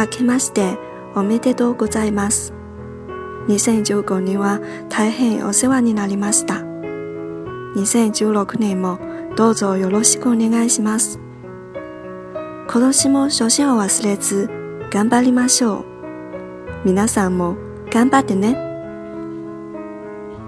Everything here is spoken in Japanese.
明けましておめでとうございます。2015年は大変お世話になりました。2016年もどうぞよろしくお願いします。今年も初心を忘れず頑張りましょう。皆さんも頑張ってね。